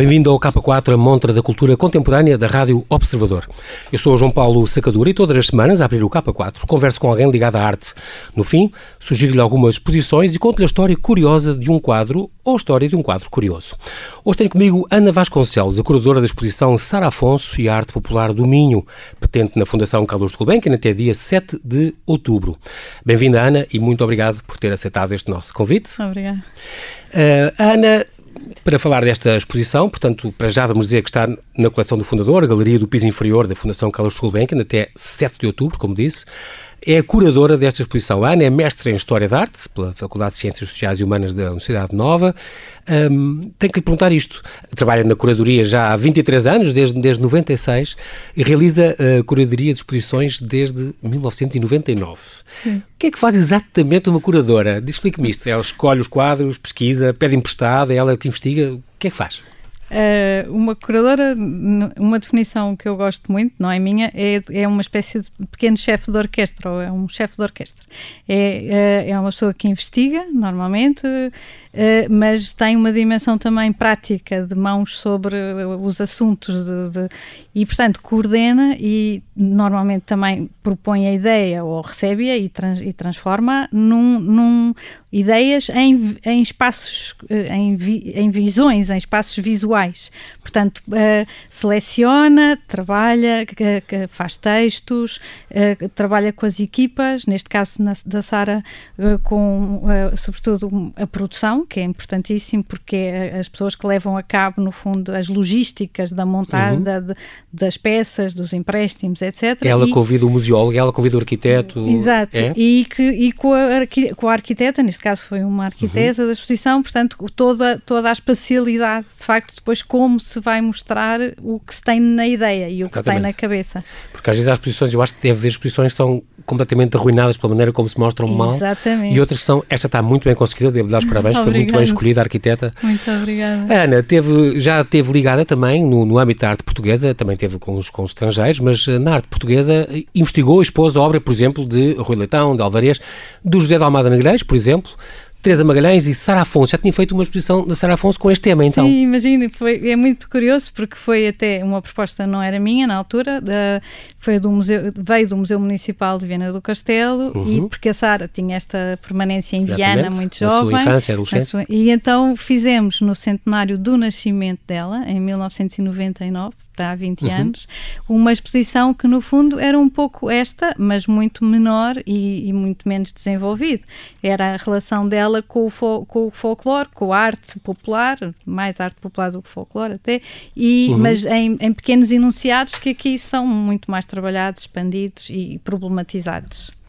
Bem-vindo ao K4, a montra da cultura contemporânea da Rádio Observador. Eu sou o João Paulo Sacadura e todas as semanas, a abrir o K4, converso com alguém ligado à arte. No fim, sugiro-lhe algumas exposições e conto-lhe a história curiosa de um quadro ou a história de um quadro curioso. Hoje tenho comigo Ana Vasconcelos, a curadora da exposição Sara Afonso e a Arte Popular do Minho, patente na Fundação Carlos de Gulbenkian até dia 7 de outubro. Bem-vinda, Ana, e muito obrigado por ter aceitado este nosso convite. Obrigada. Uh, Ana para falar desta exposição, portanto, para já vamos dizer que está na coleção do fundador, a Galeria do Piso Inferior da Fundação Carlos Gulbenkian, até 7 de outubro, como disse. É a curadora desta exposição. A Ana é mestre em História da Arte pela Faculdade de Ciências Sociais e Humanas da Universidade Nova. Um, tenho que lhe perguntar isto. Trabalha na curadoria já há 23 anos, desde, desde 96, e realiza a curadoria de exposições desde 1999. Hum. O que é que faz exatamente uma curadora? Explique-me isto. Ela escolhe os quadros, pesquisa, pede emprestado, é ela que investiga. O que é que faz? Uh, uma curadora, uma definição que eu gosto muito, não é minha, é, é uma espécie de pequeno chefe de orquestra, ou é um chefe de orquestra. É, é, é uma pessoa que investiga, normalmente, uh, mas tem uma dimensão também prática, de mãos sobre os assuntos, de, de, e, portanto, coordena e normalmente também propõe a ideia ou recebe-a e, trans, e transforma num, num ideias em, em espaços, eh, em, vi, em visões, em espaços visuais. Portanto, uh, seleciona, trabalha, faz textos, uh, trabalha com as equipas, neste caso na, da Sara, uh, com sobretudo a produção, que é importantíssimo porque é as pessoas que levam a cabo, no fundo, as logísticas da montagem uhum. da, das peças, dos empréstimos, etc. Ela e, convida o museólogo, ela convida o arquiteto. Exato, é? e, que, e com, a, com a arquiteta, neste caso foi uma arquiteta uhum. da exposição, portanto, toda, toda a espacialidade, de facto, depois como se vai mostrar o que se tem na ideia e o que Exatamente. se tem na cabeça. Porque às vezes há exposições, eu acho que deve haver exposições que são completamente arruinadas pela maneira como se mostram mal. Exatamente. E outras que são, esta está muito bem conseguida, devo dar os parabéns, foi muito bem escolhida a arquiteta. Muito obrigada. Ana, teve, já esteve ligada também no, no âmbito da arte portuguesa, também teve com os, com os estrangeiros, mas eh, na arte portuguesa eh, investigou, expôs a obra, por exemplo, de Rui Leitão, de Alvarez, do José de Almada Negreiros, por exemplo, Teresa Magalhães e Sara Afonso. Já tinha feito uma exposição da Sara Afonso com este tema, então? Sim, imagino. Foi, é muito curioso porque foi até uma proposta, não era minha na altura, da, foi do museu, veio do Museu Municipal de Viana do Castelo uhum. e porque a Sara tinha esta permanência em Exatamente. Viana, muito jovem. Na sua infância, adolescência. Sua, e então fizemos no centenário do nascimento dela, em 1999, há 20 uhum. anos, uma exposição que no fundo era um pouco esta, mas muito menor e, e muito menos desenvolvido. Era a relação dela com o, fol com o folclore, com a arte popular, mais arte popular do que folclore até, e, uhum. mas em, em pequenos enunciados que aqui são muito mais trabalhados, expandidos e problematizados.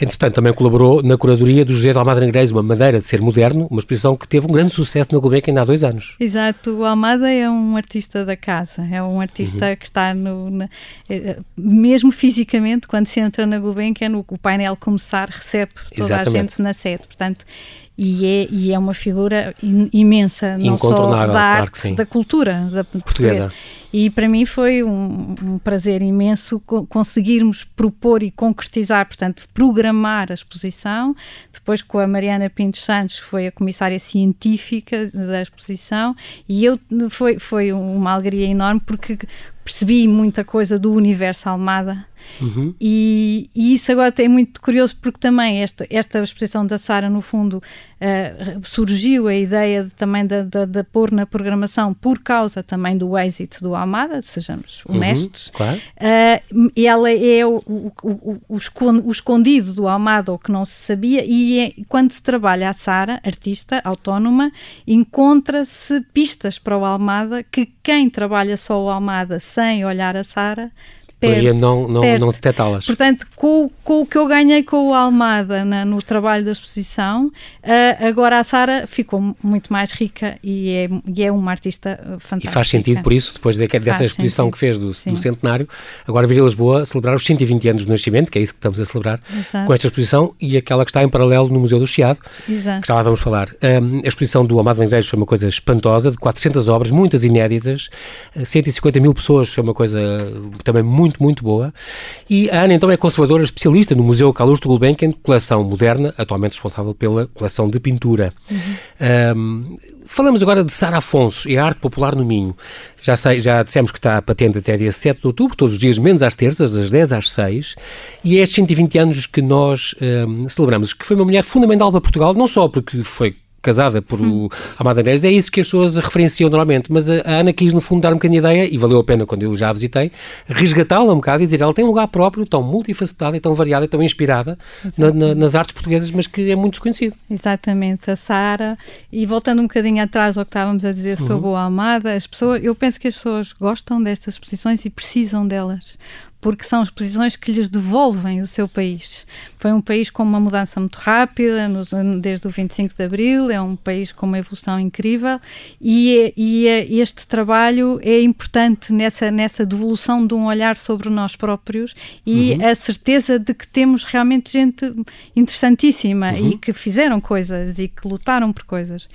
Entretanto, também colaborou na curadoria do José de Almada Negreiros, uma maneira de ser moderno, uma exposição que teve um grande sucesso na Gulbenkian ainda há dois anos. Exato, o Almada é um artista da casa, é um artista uhum. que está no, na, eh, mesmo fisicamente, quando se entra na Gulbenkian, o, o painel começar recebe toda Exatamente. a gente na sede, portanto e é, e é uma figura imensa, não só da arte, da cultura da portuguesa. E para mim foi um, um, prazer imenso conseguirmos propor e concretizar, portanto, programar a exposição. Depois com a Mariana Pintos Santos, que foi a comissária científica da exposição, e eu foi, foi uma alegria enorme porque percebi muita coisa do universo Almada. Uhum. E, e, isso agora é muito curioso porque também esta, esta exposição da Sara, no fundo, uh, surgiu a ideia de, também de, de, de, pôr na programação por causa também do êxito do Almada, sejamos uhum, honestos. Uhum, claro. uh, ela é o, o, o, o, escondido do Almada, o que não se sabia, e é, quando se trabalha a Sara, artista, autónoma, encontra-se pistas para o Almada que quem trabalha só o Almada sem olhar a Sara Poderia não, não, não detectá-las. Portanto, com, com, o que eu ganhei com o Almada na, no trabalho da exposição, uh, agora a Sara ficou muito mais rica e é, e é uma artista fantástica. E faz sentido por isso, depois de, dessa exposição sentido. que fez do, do, centenário, agora vir a Lisboa celebrar os 120 anos do nascimento, que é isso que estamos a celebrar, Exato. com esta exposição e aquela que está em paralelo no Museu do Chiado, Exato. que já lá vamos falar. Um, a exposição do Almada Negreiros foi uma coisa espantosa, de 400 obras, muitas inéditas, 150 mil pessoas, foi uma coisa também muito muito, muito boa. E a Ana, então, é conservadora especialista no Museu Calouste Gulbenkian, coleção moderna, atualmente responsável pela coleção de pintura. Uhum. Um, falamos agora de Sara Afonso e a arte popular no Minho. Já, sei, já dissemos que está patente até dia 7 de outubro, todos os dias, menos às terças, das 10 às 6. E é estes 120 anos que nós um, celebramos, que foi uma mulher fundamental para Portugal, não só porque foi casada por o Amada Neres, é isso que as pessoas referenciam normalmente, mas a, Ana quis no fundo dar um bocadinho de ideia, e valeu a pena quando eu já a visitei, resgatá-la um bocado e dizer, ela tem um lugar próprio, tão multifacetada e tão variada e tão inspirada na, na, nas artes portuguesas, mas que é muito desconhecido. Exatamente, a Sara, e voltando um bocadinho atrás ao que estávamos a dizer sobre uhum. o Almada, as pessoas, eu penso que as pessoas gostam destas exposições e precisam delas, porque são exposições que lhes devolvem o seu país. Foi um país com uma mudança muito rápida, desde o 25 de Abril, é um país com uma evolução incrível e, é, e é, este trabalho é importante nessa, nessa devolução de um olhar sobre nós próprios e uhum. a certeza de que temos realmente gente interessantíssima uhum. e que fizeram coisas e que lutaram por coisas.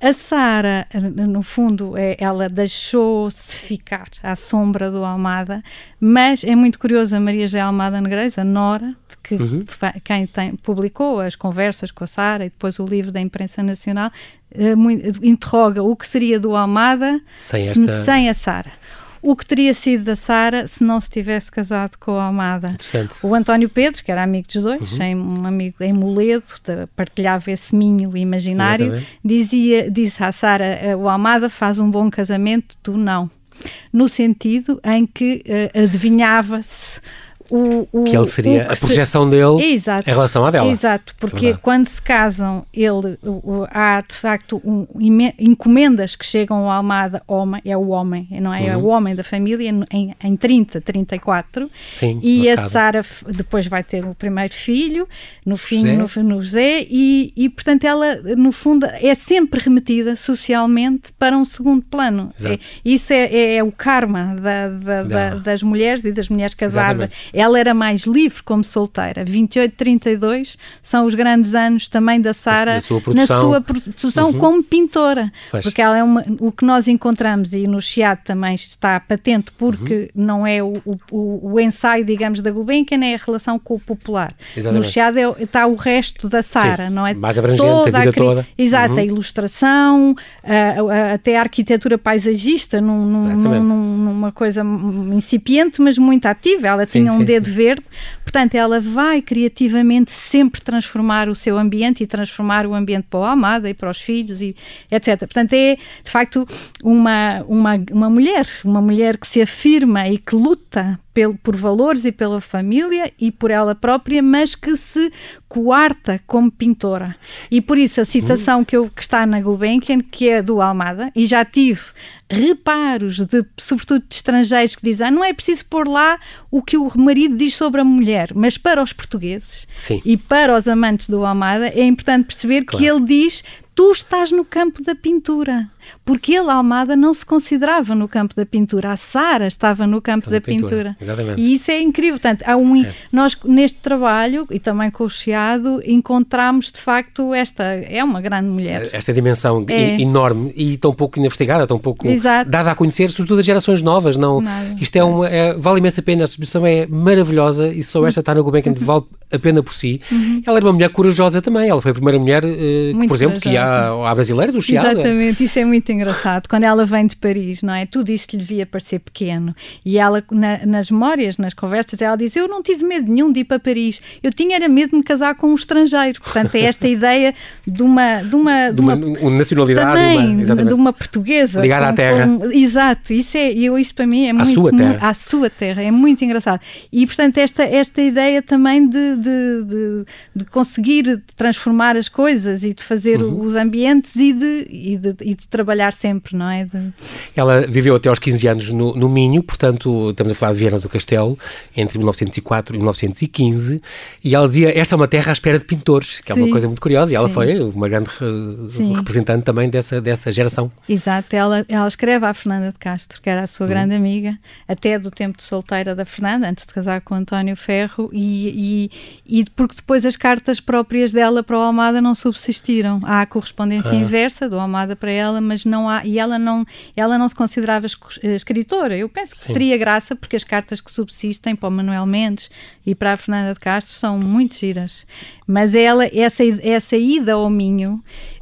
A Sara, no fundo, é, ela deixou-se ficar à sombra do Almada, mas é muito curioso a Maria G. Almada Negreiros, a Nora, que uhum. quem tem, publicou as conversas com a Sara e depois o livro da imprensa nacional, uh, muito, interroga o que seria do Almada sem, esta... sem a Sara o que teria sido da Sara se não se tivesse casado com a Amada. O António Pedro, que era amigo dos dois, uhum. um amigo em Moledo, partilhava esse minho imaginário, Exatamente. dizia, disse à Sara, eh, o Amada faz um bom casamento, tu não. No sentido em que uh, adivinhava-se o, o, que ele seria que a projeção se... dele exato, em relação à dela. Exato, porque é quando se casam, ele, o, há de facto um, encomendas que chegam ao Almada, homem, é o homem, não é? Uhum. É o homem da família em, em 30, 34. Sim, e a Sara depois vai ter o primeiro filho, no fim, José. No, no José, e, e portanto ela, no fundo, é sempre remetida socialmente para um segundo plano. É, isso é, é, é, o karma da, da, da, das mulheres e das mulheres casadas. Exatamente ela era mais livre como solteira. 28, 32 são os grandes anos também da Sara na sua produção uhum. como pintora. Pois. Porque ela é uma, o que nós encontramos, e no Chiado também está patente, porque uhum. não é o, o, o, ensaio, digamos, da Gulbenkian, é a relação com o popular. Exatamente. No Chiado é, está o resto da Sara, não é? Mais abrangente, toda a vida a, toda. Exato, uhum. a ilustração, a, a, até a arquitetura paisagista, num, num, numa coisa incipiente, mas muito ativa. Ela sim, tinha um sim, dedo verde, portanto, ela vai criativamente sempre transformar o seu ambiente e transformar o ambiente para o Almada e para os filhos, e etc. Portanto, é de facto uma, uma, uma mulher, uma mulher que se afirma e que luta pelo, por valores e pela família e por ela própria, mas que se coarta como pintora. E por isso a citação que, eu, que está na Gulbenkian, que é do Almada, e já tive reparos, de, sobretudo de estrangeiros, que dizem ah, não é preciso pôr lá o que o marido diz sobre a mulher, mas para os portugueses Sim. e para os amantes do Almada é importante perceber claro. que ele diz tu estás no campo da pintura. Porque ele, Almada, não se considerava no campo da pintura. A Sara estava no campo da, da pintura. pintura. Exatamente. E isso é incrível. Portanto, há um, é. nós neste trabalho, e também com o Chiado, encontramos de facto esta. É uma grande mulher. Esta dimensão é. enorme e tão pouco investigada, tão pouco Exato. dada a conhecer, sobretudo as gerações novas. Não, isto é uma. É, vale imensa pena. A exposição é maravilhosa e só esta está no Gulbenkian vale a pena por si. Uhum. Ela era uma mulher corajosa também. Ela foi a primeira mulher, uh, por exemplo, corajosa. que à, à brasileira do Chiado. Exatamente, isso é muito engraçado. Quando ela vem de Paris, não é? Tudo isto lhe devia parecer pequeno. E ela, na, nas memórias, nas conversas, ela diz: Eu não tive medo nenhum de ir para Paris. Eu tinha era medo de me casar com um estrangeiro. Portanto, é esta ideia de uma. De uma, de uma, de uma nacionalidade. Também, uma, de uma portuguesa. Ligada à terra. Com, exato. Isso, é, eu, isso para mim é muito. À sua terra. à sua terra. É muito engraçado. E, portanto, esta, esta ideia também de, de, de, de conseguir transformar as coisas e de fazer uhum. os ambientes e de, e de, e de trabalhar sempre, não é? De... Ela viveu até aos 15 anos no, no Minho, portanto, estamos a falar de Viana do Castelo, entre 1904 e 1915, e ela dizia: Esta é uma terra à espera de pintores, que é uma coisa muito curiosa, e ela Sim. foi uma grande Sim. representante também dessa, dessa geração. Exato, ela, ela escreve à Fernanda de Castro, que era a sua uhum. grande amiga, até do tempo de solteira da Fernanda, antes de casar com António Ferro, e, e, e porque depois as cartas próprias dela para o Almada não subsistiram. Há a correspondência ah. inversa do Almada para ela, mas não há, e ela não, ela não se considerava eh, escritora. Eu penso que Sim. teria graça, porque as cartas que subsistem para o Manuel Mendes e para a Fernanda de Castro são muito giras. Mas ela, essa, essa ida ao Minho,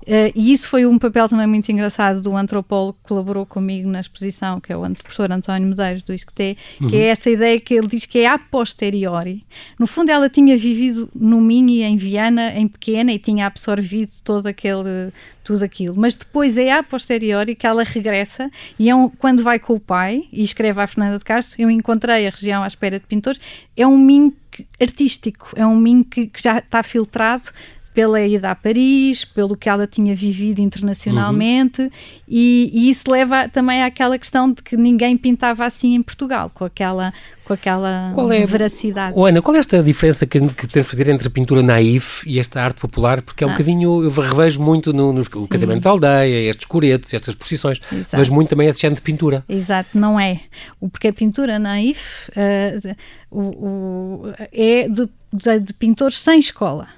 Uh, e isso foi um papel também muito engraçado do antropólogo que colaborou comigo na exposição, que é o professor António Medeiros do ISCTE, uhum. que é essa ideia que ele diz que é a posteriori. No fundo, ela tinha vivido no Minho e em Viana, em pequena, e tinha absorvido todo aquele, tudo aquilo. Mas depois é a posteriori que ela regressa e é um, quando vai com o pai e escreve à Fernanda de Castro, eu encontrei a região à espera de pintores, é um Minho artístico, é um Minho que, que já está filtrado pela ida a Paris, pelo que ela tinha vivido internacionalmente, uhum. e, e, isso leva também àquela questão de que ninguém pintava assim em Portugal, com aquela, com aquela qual é, veracidade. Oh, Ana, qual é esta diferença que, que podemos fazer entre a pintura naif e esta arte popular? Porque é um ah. bocadinho, eu revejo muito no, no casamento da aldeia, estes coretes, estas procissões, Exato. vejo muito também esse género de pintura. Exato, não é. Porque a pintura naif uh, o, o, é de, de, de pintores sem escola.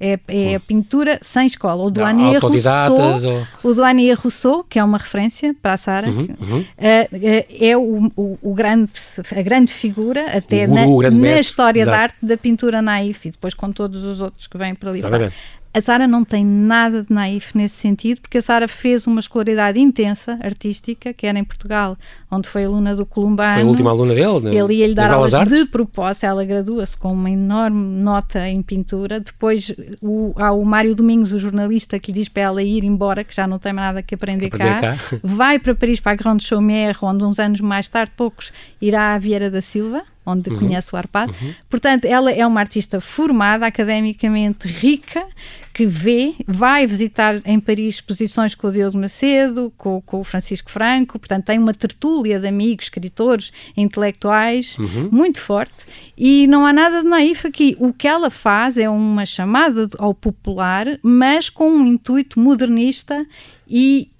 É, é a pintura sem escola. O Douanier Rousseau, ou... o Douanier Rousseau, que é uma referência para a Sara, uhum, uhum. é, é o, o, o, grande, a grande figura, até na, na história da arte da pintura naif, e depois com todos os outros que vêm para ali. A Sara não tem nada de naif nesse sentido, porque a Sara fez uma escolaridade intensa, artística, que era em Portugal, onde foi aluna do Columbano. Foi a última aluna dele, né? Ele ia-lhe dar aulas de propósito, ela gradua-se com uma enorme nota em pintura. Depois o, há o Mário Domingos, o jornalista, que lhe diz para ela ir embora, que já não tem nada que aprender, aprender cá. cá. Vai para Paris, para a Grande Chaumière, onde uns anos mais tarde, poucos, irá à Vieira da Silva, onde uhum. conhece o Arpad. Uhum. Portanto, ela é uma artista formada, academicamente rica, que vê, vai visitar em Paris exposições com o Diogo Macedo, com, com o Francisco Franco, portanto, tem uma tertúlia de amigos, escritores, intelectuais, uhum. muito forte, e não há nada de naif aqui. O que ela faz é uma chamada ao popular, mas com um intuito modernista e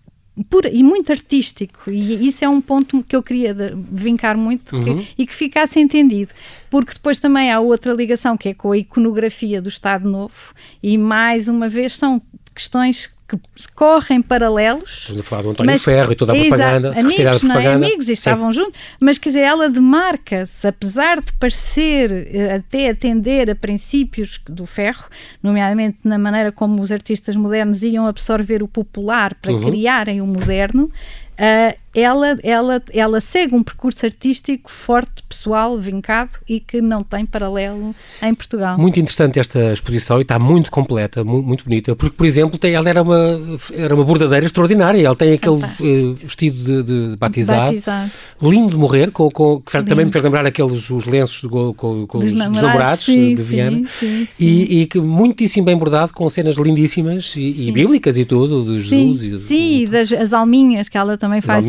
pura, e muito artístico. E isso é um ponto que eu queria de, vincar muito uhum. que, e que ficasse entendido. Porque depois também há outra ligação que é com a iconografia do Estado Novo, e mais uma vez são questões que correm paralelos. Estamos a falar do António mas, Ferro e toda a propaganda, exato, amigos, da propaganda. Não é? Amigos e estavam juntos, mas quer dizer, ela demarca-se, apesar de parecer eh, até atender a princípios do ferro, nomeadamente na maneira como os artistas modernos iam absorver o popular para uhum. criarem o moderno, uh, ela, ela, ela segue um percurso artístico forte, pessoal, vincado e que não tem paralelo em Portugal. Muito interessante esta exposição e está muito completa, muito, muito bonita, porque, por exemplo, tem, ela era uma, era uma bordadeira extraordinária. Ela tem aquele uh, vestido de, de batizado, batizado, lindo de morrer, com, com, que também me fez lembrar aqueles os lenços com, com os namorados de, Viana, sim, sim. E, e, que muitíssimo bem bordado, com cenas lindíssimas e, e bíblicas e tudo, de Jesus. Sim, e, sim, das as alminhas que ela também faz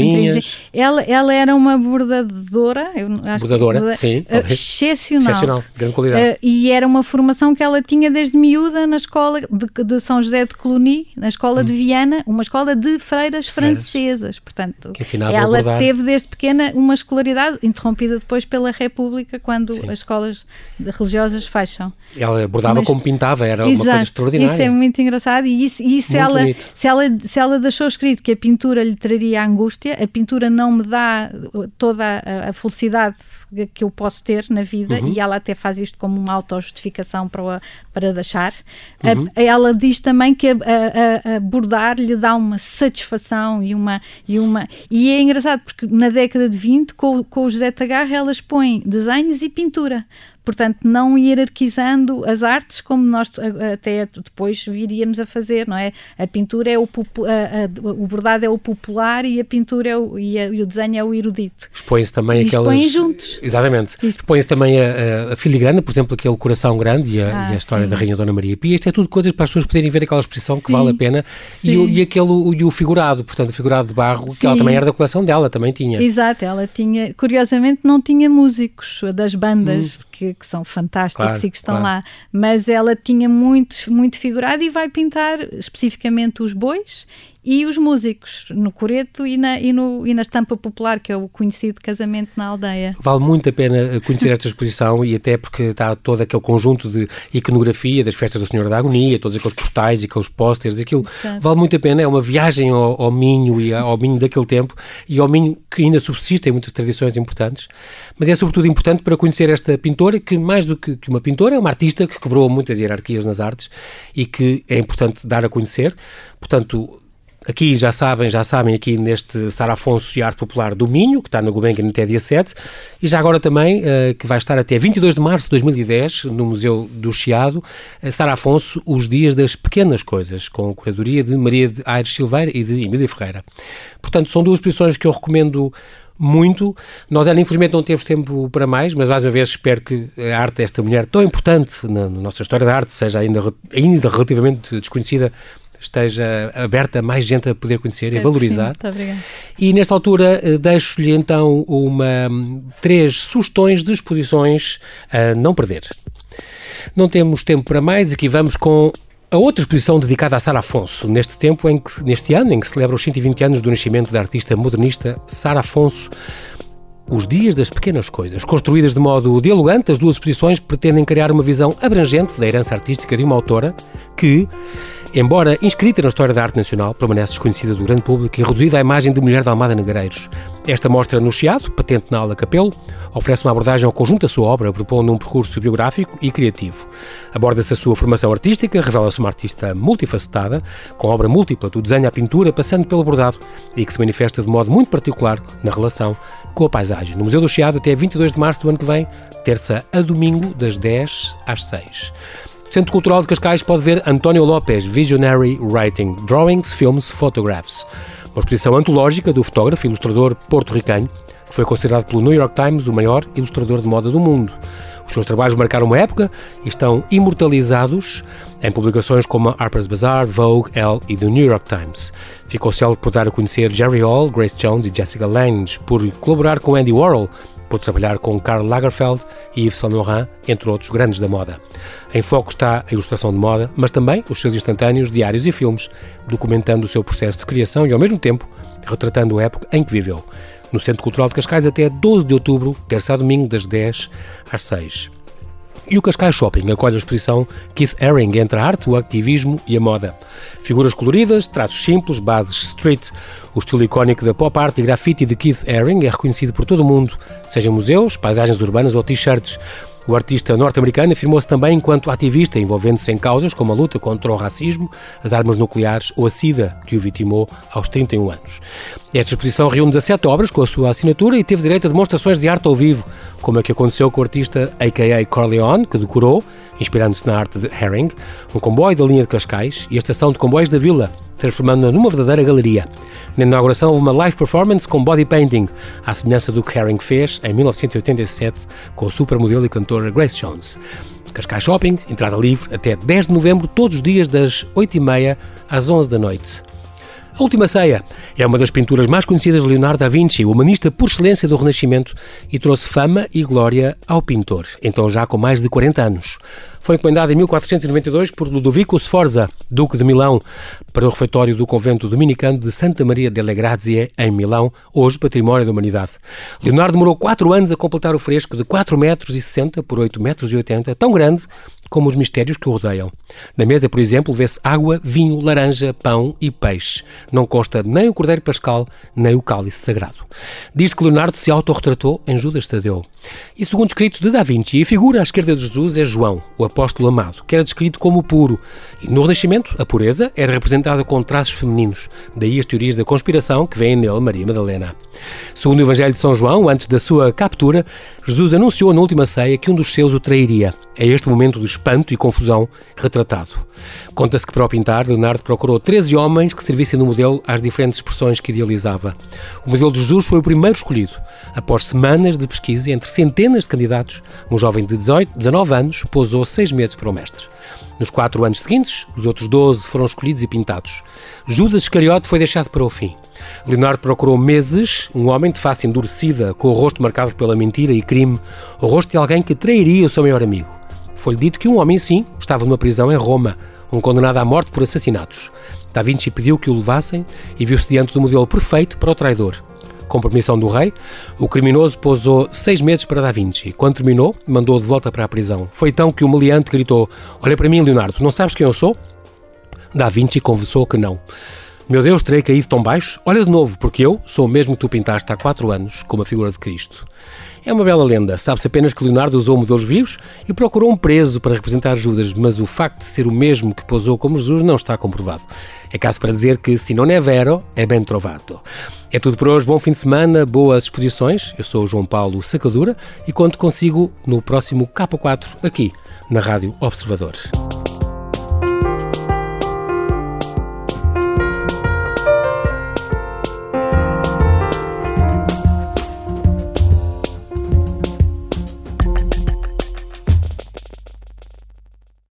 ela, ela era uma bordadora, eu acho bordadora, que, sim, uh, excepcional. Excepcional, grande qualidade. Uh, e era uma formação que ela tinha desde miúda na escola de, de São José de Cluny, na escola hum. de Viana, uma escola de freiras, francesas. Portanto, ela teve desde pequena uma escolaridade interrompida depois pela República, quando sim. as escolas religiosas fecham. Ela bordava Mas, como pintava, era exato, uma coisa extraordinária. Isso é muito engraçado e isso, isso ela, se ela, se ela deixou escrito que a pintura lhe traria angústia, a pintura não me dá toda a, a felicidade que eu posso ter na vida uhum. e ela até faz isto como uma autojustificação para, para deixar. Uhum. A, ela diz também que a, bordar lhe dá uma satisfação e uma, e uma... E é engraçado porque na década de 20 com, com o José Tagarra elas põem desenhos e pintura portanto, não hierarquizando as artes como nós até depois viríamos a fazer, não é? A pintura é o, a, a, o bordado é o popular e a pintura é o, e, a, e o desenho é o erudito. Expõe-se também e aquelas... Expõem juntos. Exatamente. Expõe-se também a, filigrana, por exemplo, aquele coração grande e a, ah, e história sim. da Rainha Dona Maria Pia. Isto é tudo coisas para as pessoas poderem ver aquela exposição que sim. vale a pena. E o, e aquele, e o figurado, portanto, o figurado de barro, sim. que ela também era da coleção dela, também tinha. Exato, ela tinha, curiosamente não tinha músicos das bandas, hum que, que são fantásticos claro, e que estão claro. lá, mas ela tinha muito, muito figurado e vai pintar especificamente os bois e os músicos no coreto e na, e, no, e na estampa popular, que é o conhecido casamento na aldeia. Vale muito a pena conhecer esta exposição e até porque está todo aquele conjunto de iconografia das festas da Senhora da Agonia, todos aqueles postais e aqueles pósteres, aquilo Exato. vale muito a pena, é uma viagem ao, ao Minho e ao Minho daquele tempo e ao Minho que ainda subsiste em muitas tradições importantes, mas é sobretudo importante para conhecer esta pintora que mais do que, que uma pintora é uma artista que quebrou muitas hierarquias nas artes e que é importante dar a conhecer. Portanto, Aqui já sabem, já sabem aqui neste Sara Afonso e Arte Popular do Minho, que está no Gulbenkian até dia 7, e já agora também, uh, que vai estar até 22 de março de 2010, no Museu do Chiado, uh, Sara Afonso, Os Dias das Pequenas Coisas, com a curadoria de Maria de Aires Silveira e de Emília Ferreira. Portanto, são duas exposições que eu recomendo muito. Nós, infelizmente, não temos tempo para mais, mas mais uma vez espero que a arte desta mulher tão importante na, na nossa história da arte seja ainda, ainda relativamente desconhecida esteja aberta a mais gente a poder conhecer e valorizar. Sim, e nesta altura eh, deixo-lhe então uma, três sugestões de exposições a não perder. Não temos tempo para mais, aqui vamos com a outra exposição dedicada a Sara Afonso, neste tempo em que, neste ano em que celebra os 120 anos do nascimento da artista modernista Sara Afonso, os Dias das Pequenas Coisas. Construídas de modo dialogante, as duas exposições pretendem criar uma visão abrangente da herança artística de uma autora que, Embora inscrita na história da arte nacional, permanece desconhecida do grande público e reduzida à imagem de mulher de Almada Negreiros. Esta mostra no Chiado, patente na Aula Capelo, oferece uma abordagem ao conjunto da sua obra, propondo um percurso biográfico e criativo. Aborda-se a sua formação artística, revela-se uma artista multifacetada, com obra múltipla do desenho à pintura, passando pelo bordado, e que se manifesta de modo muito particular na relação com a paisagem. No Museu do Chiado até 22 de março do ano que vem, terça a domingo, das 10 às 6. Centro Cultural de Cascais pode ver António Lopes Visionary Writing, Drawings, Films, Photographs. Uma exposição antológica do fotógrafo e ilustrador porto-ricano, que foi considerado pelo New York Times o maior ilustrador de moda do mundo. Os seus trabalhos marcaram uma época e estão imortalizados em publicações como a Harper's Bazaar, Vogue, Elle e The New York Times. Ficou célebre por dar a conhecer Jerry Hall, Grace Jones e Jessica Lange, por colaborar com Andy Warhol, por trabalhar com Karl Lagerfeld e Yves Saint Laurent, entre outros grandes da moda. Em foco está a ilustração de moda, mas também os seus instantâneos, diários e filmes, documentando o seu processo de criação e, ao mesmo tempo, retratando a época em que viveu. No Centro Cultural de Cascais até 12 de outubro, terça a domingo, das 10 às 6. E o Cascais Shopping acolhe a exposição Keith Haring entre a arte, o ativismo e a moda. Figuras coloridas, traços simples, bases street. O estilo icónico da pop art e graffiti de Keith Haring é reconhecido por todo o mundo, seja em museus, paisagens urbanas ou t-shirts. O artista norte-americano afirmou-se também enquanto ativista, envolvendo-se em causas como a luta contra o racismo, as armas nucleares ou a SIDA, que o vitimou aos 31 anos. Esta exposição reúne 17 obras com a sua assinatura e teve direito a demonstrações de arte ao vivo, como a que aconteceu com o artista a.k.a. Corleone, que decorou, inspirando-se na arte de Herring, um comboio da linha de Cascais e a estação de comboios da Vila, transformando-a numa verdadeira galeria. Na inauguração houve uma live performance com body painting, à semelhança do que Herring fez em 1987 com a supermodelo e cantora Grace Jones. Cascais Shopping, entrada livre até 10 de novembro, todos os dias das 8h30 às 11 da noite. A Última Ceia é uma das pinturas mais conhecidas de Leonardo da Vinci, o humanista por excelência do Renascimento, e trouxe fama e glória ao pintor, então já com mais de 40 anos foi encomendada em 1492 por Ludovico Sforza, Duque de Milão, para o refeitório do convento dominicano de Santa Maria delle Grazie, em Milão, hoje património da humanidade. Leonardo demorou quatro anos a completar o fresco de 4 metros e 60 por 8 metros e 80, tão grande como os mistérios que o rodeiam. Na mesa, por exemplo, vê-se água, vinho, laranja, pão e peixe. Não consta nem o cordeiro pascal, nem o cálice sagrado. Diz que Leonardo se autorretratou em Judas Tadeu. E segundo escritos de Da Vinci, a figura à esquerda de Jesus é João, o apóstolo amado, que era descrito como puro. E no Renascimento, a pureza era representada com traços femininos, daí as teorias da conspiração que vêem nele Maria Madalena. Segundo o Evangelho de São João, antes da sua captura, Jesus anunciou na última ceia que um dos seus o trairia. É este momento de espanto e confusão retratado. Conta-se que para o pintar, Leonardo procurou 13 homens que servissem no modelo às diferentes expressões que idealizava. O modelo de Jesus foi o primeiro escolhido. Após semanas de pesquisa entre centenas de candidatos, um jovem de 18, 19 anos pousou seis meses para o mestre. Nos quatro anos seguintes, os outros 12 foram escolhidos e pintados. Judas Iscariote foi deixado para o fim. Leonardo procurou meses um homem de face endurecida, com o rosto marcado pela mentira e crime, o rosto de alguém que trairia o seu maior amigo. Foi-lhe dito que um homem sim estava numa prisão em Roma, um condenado à morte por assassinatos. Da Vinci pediu que o levassem e viu-se diante do modelo perfeito para o traidor. Com permissão do rei, o criminoso pousou seis meses para Da Vinci. Quando terminou, mandou-o de volta para a prisão. Foi então que o meliante gritou: Olha para mim, Leonardo, não sabes quem eu sou? Da Vinci confessou que não. Meu Deus, terei caído tão baixo? Olha de novo, porque eu sou o mesmo que tu pintaste há quatro anos, como a figura de Cristo. É uma bela lenda. Sabe-se apenas que Leonardo usou modelos vivos e procurou um preso para representar Judas, mas o facto de ser o mesmo que posou como Jesus não está comprovado. É caso para dizer que se não é vero, é bem trovato. É tudo por hoje. Bom fim de semana, boas exposições. Eu sou o João Paulo Sacadura e conto consigo no próximo K4 aqui na Rádio Observador.